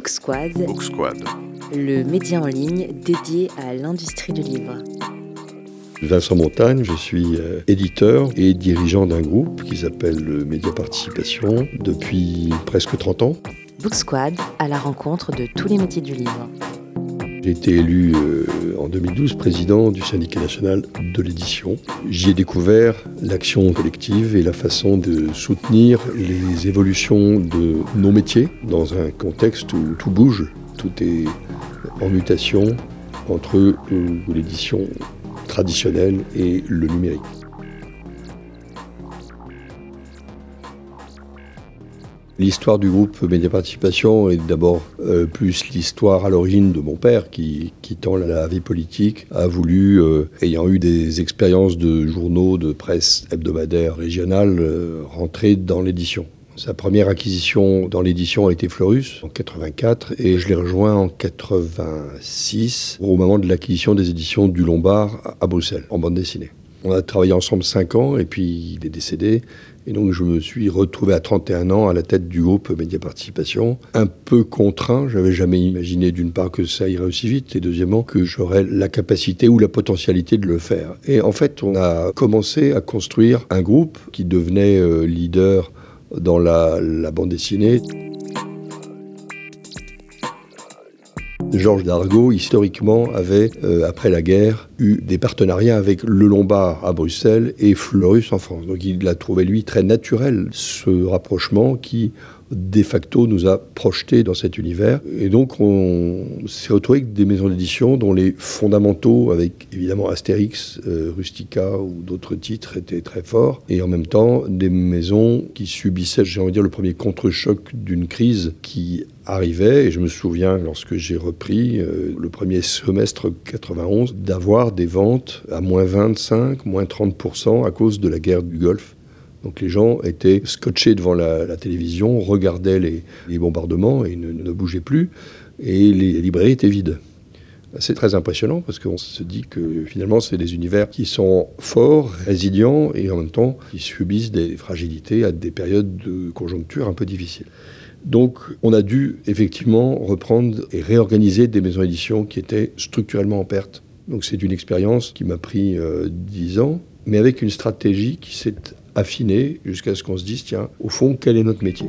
Book Squad, Book Squad. le média en ligne dédié à l'industrie du livre. Vincent Montagne, je suis euh, éditeur et dirigeant d'un groupe qui s'appelle le Média Participation depuis presque 30 ans. Book Squad à la rencontre de tous les métiers du livre. J'ai été élu euh, en 2012 président du syndicat national de l'édition. J'y ai découvert l'action collective et la façon de soutenir les évolutions de nos métiers dans un contexte où tout bouge, tout est en mutation entre euh, l'édition traditionnelle et le numérique. L'histoire du groupe Média Participation est d'abord euh, plus l'histoire à l'origine de mon père qui, quittant la vie politique, a voulu, euh, ayant eu des expériences de journaux, de presse hebdomadaire régionale, euh, rentrer dans l'édition. Sa première acquisition dans l'édition a été Florus en 84 et je l'ai rejoint en 86 au moment de l'acquisition des éditions du Lombard à Bruxelles en bande dessinée. On a travaillé ensemble 5 ans et puis il est décédé. Et donc je me suis retrouvé à 31 ans à la tête du groupe Média Participation. Un peu contraint, j'avais jamais imaginé d'une part que ça irait aussi vite et deuxièmement que j'aurais la capacité ou la potentialité de le faire. Et en fait, on a commencé à construire un groupe qui devenait euh, leader dans la, la bande dessinée. Georges Dargaud, historiquement, avait, euh, après la guerre, eu des partenariats avec Le Lombard à Bruxelles et Fleurus en France. Donc il a trouvé, lui, très naturel ce rapprochement qui, de facto, nous a projetés dans cet univers. Et donc on s'est retrouvé avec des maisons d'édition dont les fondamentaux, avec évidemment Astérix, euh, Rustica ou d'autres titres, étaient très forts. Et en même temps, des maisons qui subissaient, j'ai envie de dire, le premier contre-choc d'une crise qui arrivait, et je me souviens lorsque j'ai repris euh, le premier semestre 91, d'avoir des ventes à moins 25, moins 30% à cause de la guerre du Golfe. Donc les gens étaient scotchés devant la, télévision, regardaient les, bombardements et ne, bougeaient plus, et les librairies étaient vides. C'est très impressionnant parce qu'on se dit que finalement c'est des univers qui sont forts, résilients et en même temps qui subissent des fragilités à des périodes de conjoncture un peu difficiles. Donc on a dû effectivement reprendre et réorganiser des maisons d'édition qui étaient structurellement en perte. Donc c'est une expérience qui m'a pris euh, 10 ans, mais avec une stratégie qui s'est affinée jusqu'à ce qu'on se dise, tiens, au fond, quel est notre métier?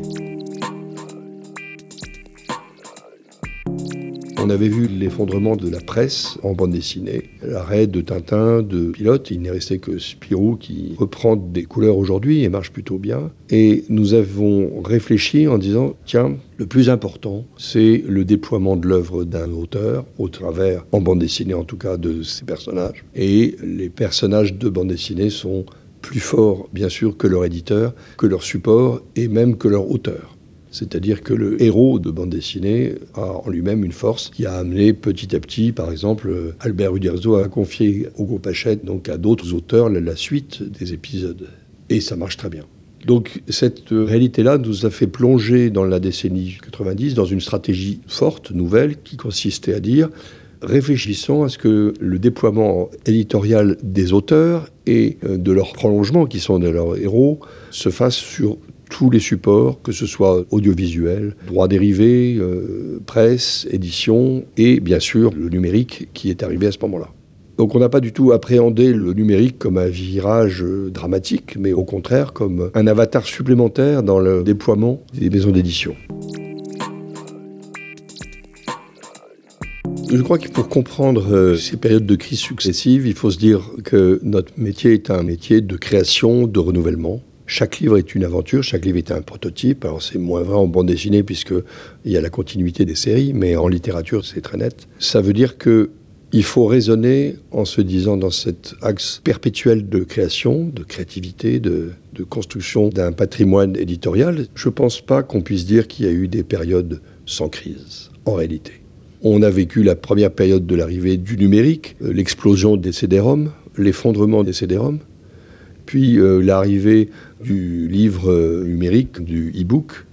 On avait vu l'effondrement de la presse en bande dessinée, l'arrêt de Tintin, de Pilote. Il n'est resté que Spirou qui reprend des couleurs aujourd'hui et marche plutôt bien. Et nous avons réfléchi en disant tiens, le plus important, c'est le déploiement de l'œuvre d'un auteur au travers, en bande dessinée en tout cas, de ses personnages. Et les personnages de bande dessinée sont plus forts, bien sûr, que leur éditeur, que leur support et même que leur auteur. C'est-à-dire que le héros de bande dessinée a en lui-même une force qui a amené petit à petit, par exemple, Albert Uderzo a confié au groupe Hachette, donc à d'autres auteurs, la suite des épisodes. Et ça marche très bien. Donc cette réalité-là nous a fait plonger dans la décennie 90 dans une stratégie forte, nouvelle, qui consistait à dire réfléchissons à ce que le déploiement éditorial des auteurs et de leurs prolongements, qui sont de leurs héros, se fasse sur tous les supports, que ce soit audiovisuel, droits dérivés, euh, presse, édition et bien sûr le numérique qui est arrivé à ce moment-là. Donc on n'a pas du tout appréhendé le numérique comme un virage dramatique, mais au contraire comme un avatar supplémentaire dans le déploiement des maisons d'édition. Je crois que pour comprendre euh, ces périodes de crise successives, il faut se dire que notre métier est un métier de création, de renouvellement. Chaque livre est une aventure, chaque livre est un prototype. Alors c'est moins vrai en bande dessinée puisqu'il y a la continuité des séries, mais en littérature c'est très net. Ça veut dire que il faut raisonner en se disant dans cet axe perpétuel de création, de créativité, de construction d'un patrimoine éditorial. Je ne pense pas qu'on puisse dire qu'il y a eu des périodes sans crise, en réalité. On a vécu la première période de l'arrivée du numérique, l'explosion des CD-ROM, l'effondrement des CD-ROM, puis euh, l'arrivée du livre euh, numérique, du e-book,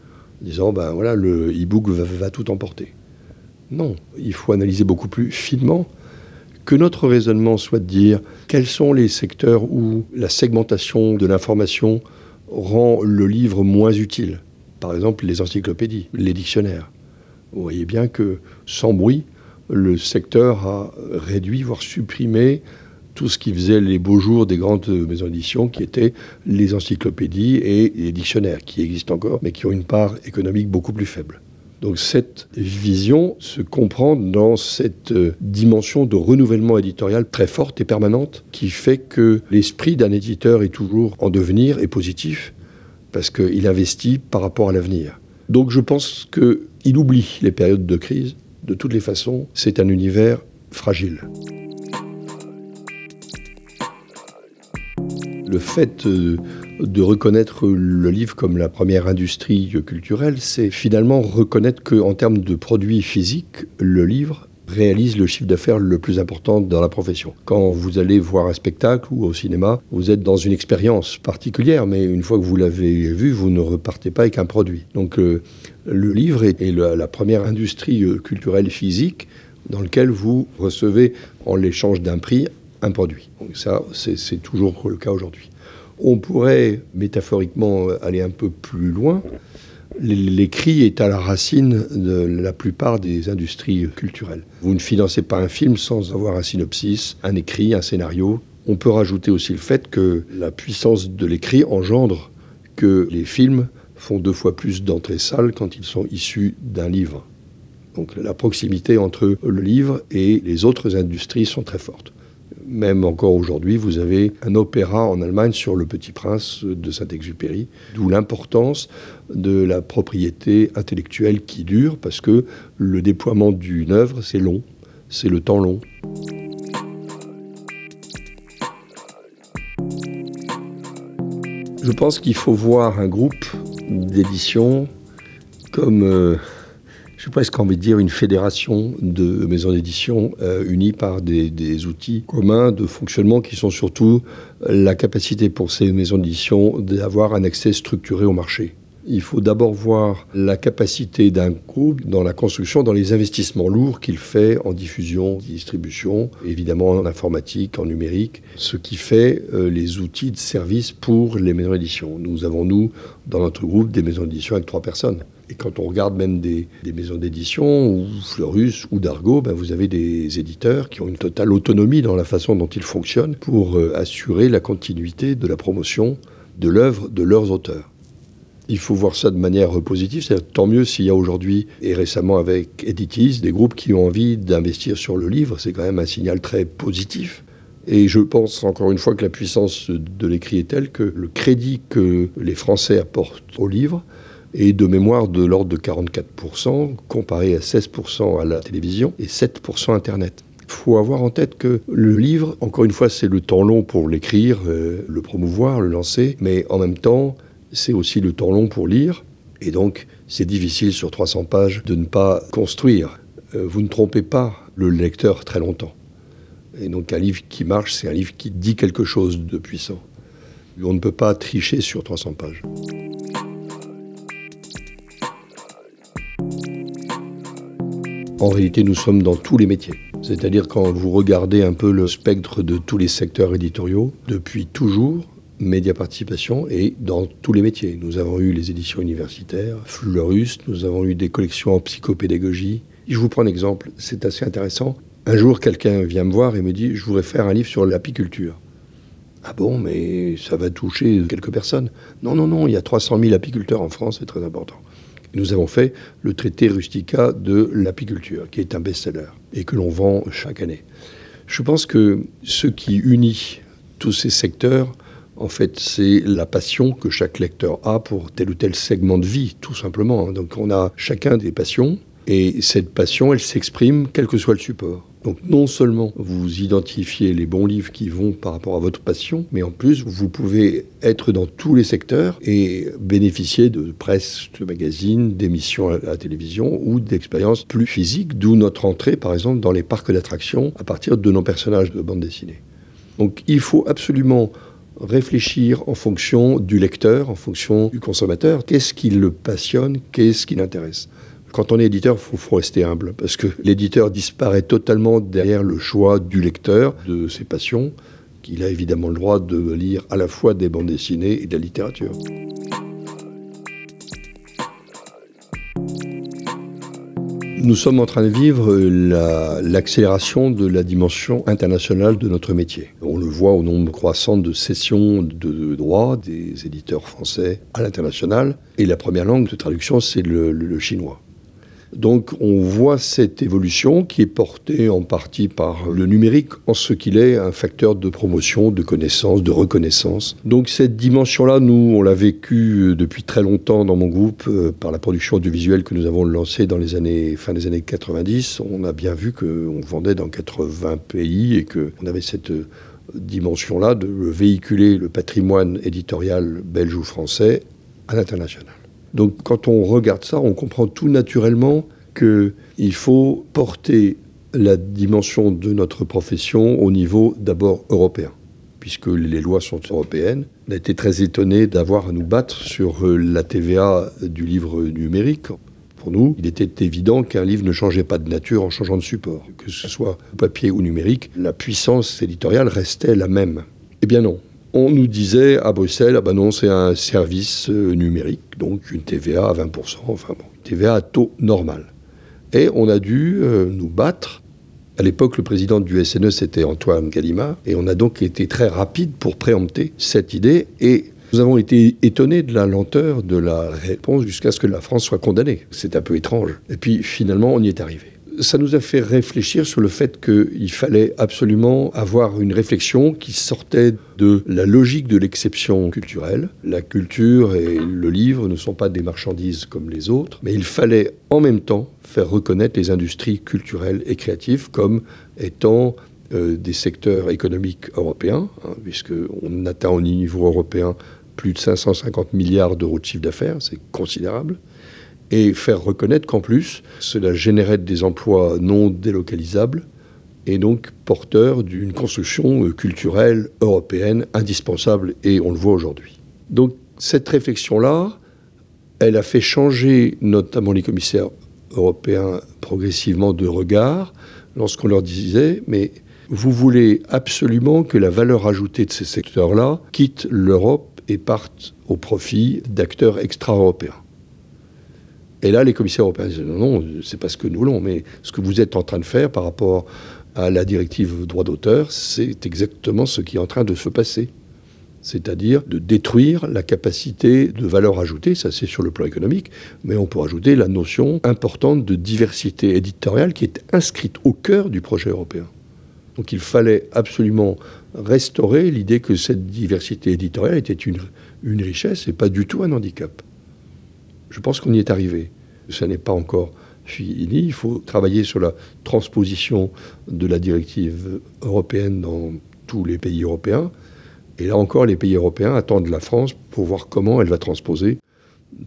disant ben voilà, le e-book va, tout emporter. Non, il faut analyser beaucoup plus finement que notre raisonnement soit de dire quels sont les secteurs où la segmentation de l'information rend le livre moins utile. Par exemple, les encyclopédies, les dictionnaires. Vous voyez bien que, sans bruit, le secteur a réduit, voire supprimé tout ce qui faisait les beaux jours des grandes maisons d'édition, qui étaient les encyclopédies et les dictionnaires, qui existent encore, mais qui ont une part économique beaucoup plus faible. Donc cette vision se comprend dans cette dimension de renouvellement éditorial très forte et permanente qui fait que l'esprit d'un éditeur est toujours en devenir et positif parce qu'il investit par rapport à l'avenir. Donc je pense qu'il oublie les périodes de crise. De toutes les façons, c'est un univers fragile. Le fait euh, de reconnaître le livre comme la première industrie culturelle, c'est finalement reconnaître qu'en termes de produits physiques, le livre réalise le chiffre d'affaires le plus important dans la profession. Quand vous allez voir un spectacle ou au cinéma, vous êtes dans une expérience particulière, mais une fois que vous l'avez vu, vous ne repartez pas avec un produit. Donc euh, le livre est, la, première industrie euh, culturelle physique dans laquelle vous recevez en l'échange d'un prix un produit. Ça, c'est toujours le cas aujourd'hui. On pourrait métaphoriquement aller un peu plus loin. L'écrit est à la racine de la plupart des industries culturelles. Vous ne financez pas un film sans avoir un synopsis, un écrit, un scénario. On peut rajouter aussi le fait que la puissance de l'écrit engendre que les films font deux fois plus d'entrées salles quand ils sont issus d'un livre. Donc la proximité entre le livre et les autres industries sont très fortes même encore aujourd'hui, vous avez un opéra en Allemagne sur le Petit Prince de Saint-Exupéry, d'où l'importance de la propriété intellectuelle qui dure, parce que le déploiement d'une œuvre, c'est long, c'est le temps long. Je pense qu'il faut voir un groupe d'édition comme... Euh, j'ai presque envie de dire une fédération de maisons d'édition euh, unies par des, des, outils communs de fonctionnement qui sont surtout la capacité pour ces maisons d'édition d'avoir un accès structuré au marché. Il faut d'abord voir la capacité d'un groupe dans la construction, dans les investissements lourds qu'il fait en diffusion, distribution, évidemment en informatique, en numérique, ce qui fait euh, les outils de service pour les maisons d'édition. Nous avons, nous, dans notre groupe, des maisons d'édition avec trois personnes. Et quand on regarde même des, maisons d'édition, ou Fleurus, ou Dargo, ben vous avez des éditeurs qui ont une totale autonomie dans la façon dont ils fonctionnent pour euh, assurer la continuité de la promotion de l'œuvre de leurs auteurs. Il faut voir ça de manière positive, c'est tant mieux s'il y a aujourd'hui, et récemment avec Editis, des groupes qui ont envie d'investir sur le livre, c'est quand même un signal très positif. Et je pense encore une fois que la puissance de l'écrit est telle que le crédit que les Français apportent au livre et de mémoire de l'ordre de 44%, comparé à 16% à la télévision et 7% Internet. Il faut avoir en tête que le livre, encore une fois, c'est le temps long pour l'écrire, euh, le promouvoir, le lancer, mais en même temps, c'est aussi le temps long pour lire, et donc c'est difficile sur 300 pages de ne pas construire. Euh, vous ne trompez pas le lecteur très longtemps. Et donc un livre qui marche, c'est un livre qui dit quelque chose de puissant. On ne peut pas tricher sur 300 pages. En réalité, nous sommes dans tous les métiers. C'est-à-dire quand vous regardez un peu le spectre de tous les secteurs éditoriaux, depuis toujours, Média Participation et dans tous les métiers. Nous avons eu les éditions universitaires, Fleurus, nous avons eu des collections en psychopédagogie. Je vous prends un exemple, c'est assez intéressant. Un jour, quelqu'un vient me voir et me dit Je voudrais faire un livre sur l'apiculture. Ah bon, mais ça va toucher quelques personnes. Non, non, non, il y a 300 000 apiculteurs en France, c'est très important. Nous avons fait le traité Rustica de l'apiculture, qui est un best-seller et que l'on vend chaque année. Je pense que ce qui unit tous ces secteurs, en fait, c'est la passion que chaque lecteur a pour tel ou tel segment de vie, tout simplement. Donc on a chacun des passions, et cette passion, elle s'exprime quel que soit le support. Donc non seulement vous identifiez les bons livres qui vont par rapport à votre passion, mais en plus vous pouvez être dans tous les secteurs et bénéficier de presse, de magazines, d'émissions à la télévision ou d'expériences plus physiques, d'où notre entrée par exemple dans les parcs d'attractions à partir de nos personnages de bande dessinée. Donc il faut absolument réfléchir en fonction du lecteur, en fonction du consommateur. Qu'est-ce qui le passionne Qu'est-ce qui l'intéresse? Quand on est éditeur, il faut, rester humble, parce que l'éditeur disparaît totalement derrière le choix du lecteur, de ses passions, qu'il a évidemment le droit de lire à la fois des bandes dessinées et de la littérature. Nous sommes en train de vivre l'accélération de la dimension internationale de notre métier. On le voit au nombre croissant de sessions de droit des éditeurs français à l'international. Et la première langue de traduction, c'est le chinois. Donc on voit cette évolution qui est portée en partie par le numérique en ce qu'il est un facteur de promotion, de connaissance, de reconnaissance. Donc cette dimension-là, nous, on l'a vécu depuis très longtemps dans mon groupe euh, par la production audiovisuelle que nous avons lancée dans les années, fin des années 90. On a bien vu qu'on vendait dans 80 pays et qu'on avait cette euh, dimension-là de véhiculer le patrimoine éditorial belge ou français à l'international. Donc quand on regarde ça, on comprend tout naturellement qu'il faut porter la dimension de notre profession au niveau d'abord européen, puisque les lois sont européennes. On a été très étonné d'avoir à nous battre sur euh, la TVA du livre numérique. Pour nous, il était évident qu'un livre ne changeait pas de nature en changeant de support. Que ce soit papier ou numérique, la puissance éditoriale restait la même. Eh bien non, on nous disait à Bruxelles, ah ben non, c'est un service euh, numérique, donc une TVA à 20%, enfin bon, une TVA à taux normal. Et on a dû euh, nous battre. À l'époque, le président du SNE, c'était Antoine Galima, et on a donc été très rapide pour préempter cette idée, et nous avons été étonnés de la lenteur de la réponse jusqu'à ce que la France soit condamnée. C'est un peu étrange. Et puis finalement, on y est arrivé ça nous a fait réfléchir sur le fait qu'il fallait absolument avoir une réflexion qui sortait de la logique de l'exception culturelle. La culture et le livre ne sont pas des marchandises comme les autres, mais il fallait en même temps faire reconnaître les industries culturelles et créatives comme étant euh, des secteurs économiques européens, hein, puisqu'on atteint au niveau européen plus de 550 milliards d'euros de chiffre d'affaires, c'est considérable et faire reconnaître qu'en plus, cela générait des emplois non délocalisables et donc porteur d'une construction euh, culturelle européenne indispensable, et on le voit aujourd'hui. Donc cette réflexion-là, elle a fait changer notamment les commissaires européens progressivement de regard lorsqu'on leur disait, mais vous voulez absolument que la valeur ajoutée de ces secteurs-là quitte l'Europe et parte au profit d'acteurs extra-européens. Et là, les commissaires européens disent non, non, c'est pas ce que nous voulons, mais ce que vous êtes en train de faire par rapport à la directive droit d'auteur, c'est exactement ce qui est en train de se passer. C'est-à-dire de détruire la capacité de valeur ajoutée, ça c'est sur le plan économique, mais on peut ajouter la notion importante de diversité éditoriale qui est inscrite au cœur du projet européen. Donc il fallait absolument restaurer l'idée que cette diversité éditoriale était une, une richesse et pas du tout un handicap. Je pense qu'on y est arrivé. Ça n'est pas encore fini. Il faut travailler sur la transposition de la directive européenne dans tous les pays européens. Et là encore, les pays européens attendent la France pour voir comment elle va transposer,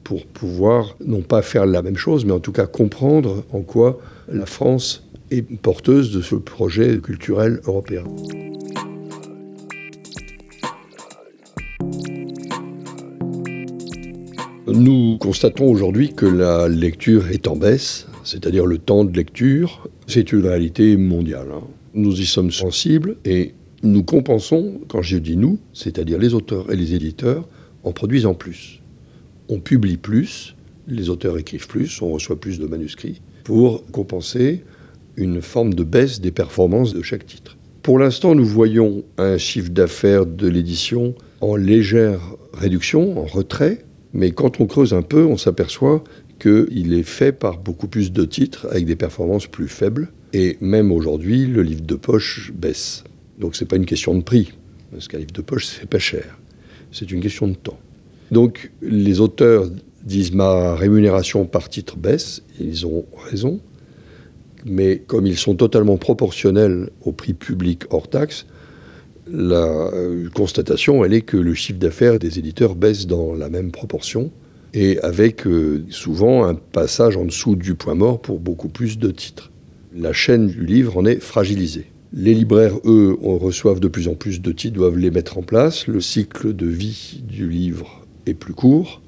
pour pouvoir non pas faire la même chose, mais en tout cas comprendre en quoi la France est porteuse de ce projet culturel européen. Nous constatons aujourd'hui que la lecture est en baisse, c'est-à-dire le temps de lecture. C'est une réalité mondiale. Hein. Nous y sommes sensibles et nous compensons, quand je dis nous, c'est-à-dire les auteurs et les éditeurs, en produisant plus. On publie plus, les auteurs écrivent plus, on reçoit plus de manuscrits, pour compenser une forme de baisse des performances de chaque titre. Pour l'instant, nous voyons un chiffre d'affaires de l'édition en légère réduction, en retrait, mais quand on creuse un peu, on s'aperçoit qu'il est fait par beaucoup plus de titres avec des performances plus faibles. Et même aujourd'hui, le livre de poche baisse. Donc ce n'est pas une question de prix, parce qu'un livre de poche, c'est pas cher. C'est une question de temps. Donc les auteurs disent ma rémunération par titre baisse, ils ont raison, mais comme ils sont totalement proportionnels au prix public hors taxe, la euh, constatation, elle est que le chiffre d'affaires des éditeurs baisse dans la même proportion et avec euh, souvent un passage en dessous du point mort pour beaucoup plus de titres. La chaîne du livre en est fragilisée. Les libraires, eux, reçoivent de plus en plus de titres, doivent les mettre en place. Le cycle de vie du livre est plus court,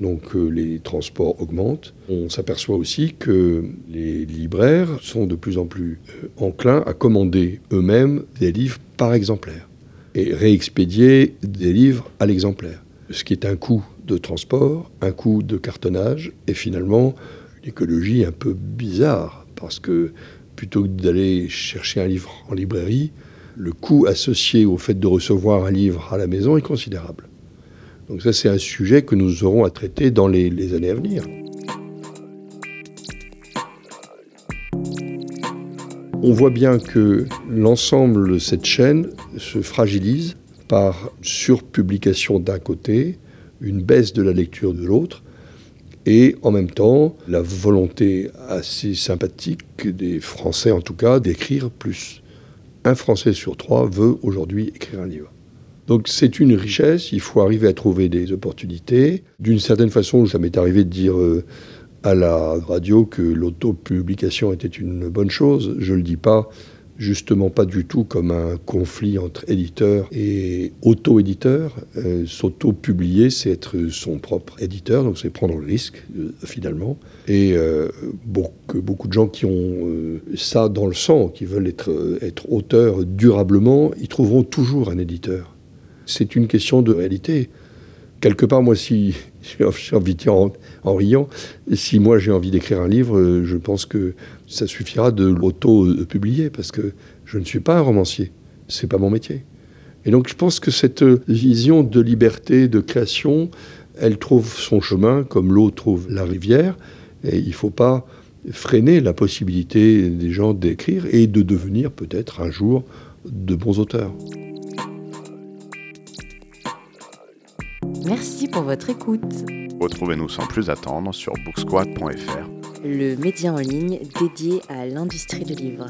donc euh, les transports augmentent. On s'aperçoit aussi que les libraires sont de plus en plus enclins à commander eux-mêmes des livres par exemplaire et réexpédier des livres à l'exemplaire, ce qui est un coût de transport, un coût de cartonnage et finalement écologie un peu bizarre, parce que plutôt que d'aller chercher un livre en librairie, le coût associé au fait de recevoir un livre à la maison est considérable. Donc ça, c'est un sujet que nous aurons à traiter dans les, les années à venir. On voit bien que l'ensemble de cette chaîne se fragilise par surpublication d'un côté, une baisse de la lecture de l'autre, et en même temps la volonté assez sympathique des Français en tout cas d'écrire plus. Un Français sur trois veut aujourd'hui écrire un livre. Donc c'est une richesse, il faut arriver à trouver des opportunités. D'une certaine façon, ça m'est arrivé de dire euh, à la radio que l'autopublication était une bonne chose. Je ne le dis pas justement pas du tout comme un conflit entre éditeur et auto-éditeur. Euh, s'auto-publier, c'est être son propre éditeur, donc c'est prendre le risque euh, finalement. Et euh, beaucoup, de gens qui ont ça dans le sang, qui veulent être, être auteurs durablement, ils trouveront toujours un éditeur. C'est une question de réalité. Quelque part, moi, si j'ai envie de en, riant, si moi j'ai envie d'écrire un livre, je pense que ça suffira de l'auto-publier parce que je ne suis pas un romancier. C'est pas mon métier. Et donc je pense que cette vision de liberté, de création, elle trouve son chemin comme l'eau trouve la rivière. Et il ne faut pas freiner la possibilité des gens d'écrire et de devenir peut-être un jour de bons auteurs. Merci pour votre écoute. Retrouvez-nous sans plus attendre sur booksquad.fr le média en ligne dédié à l'industrie du livre.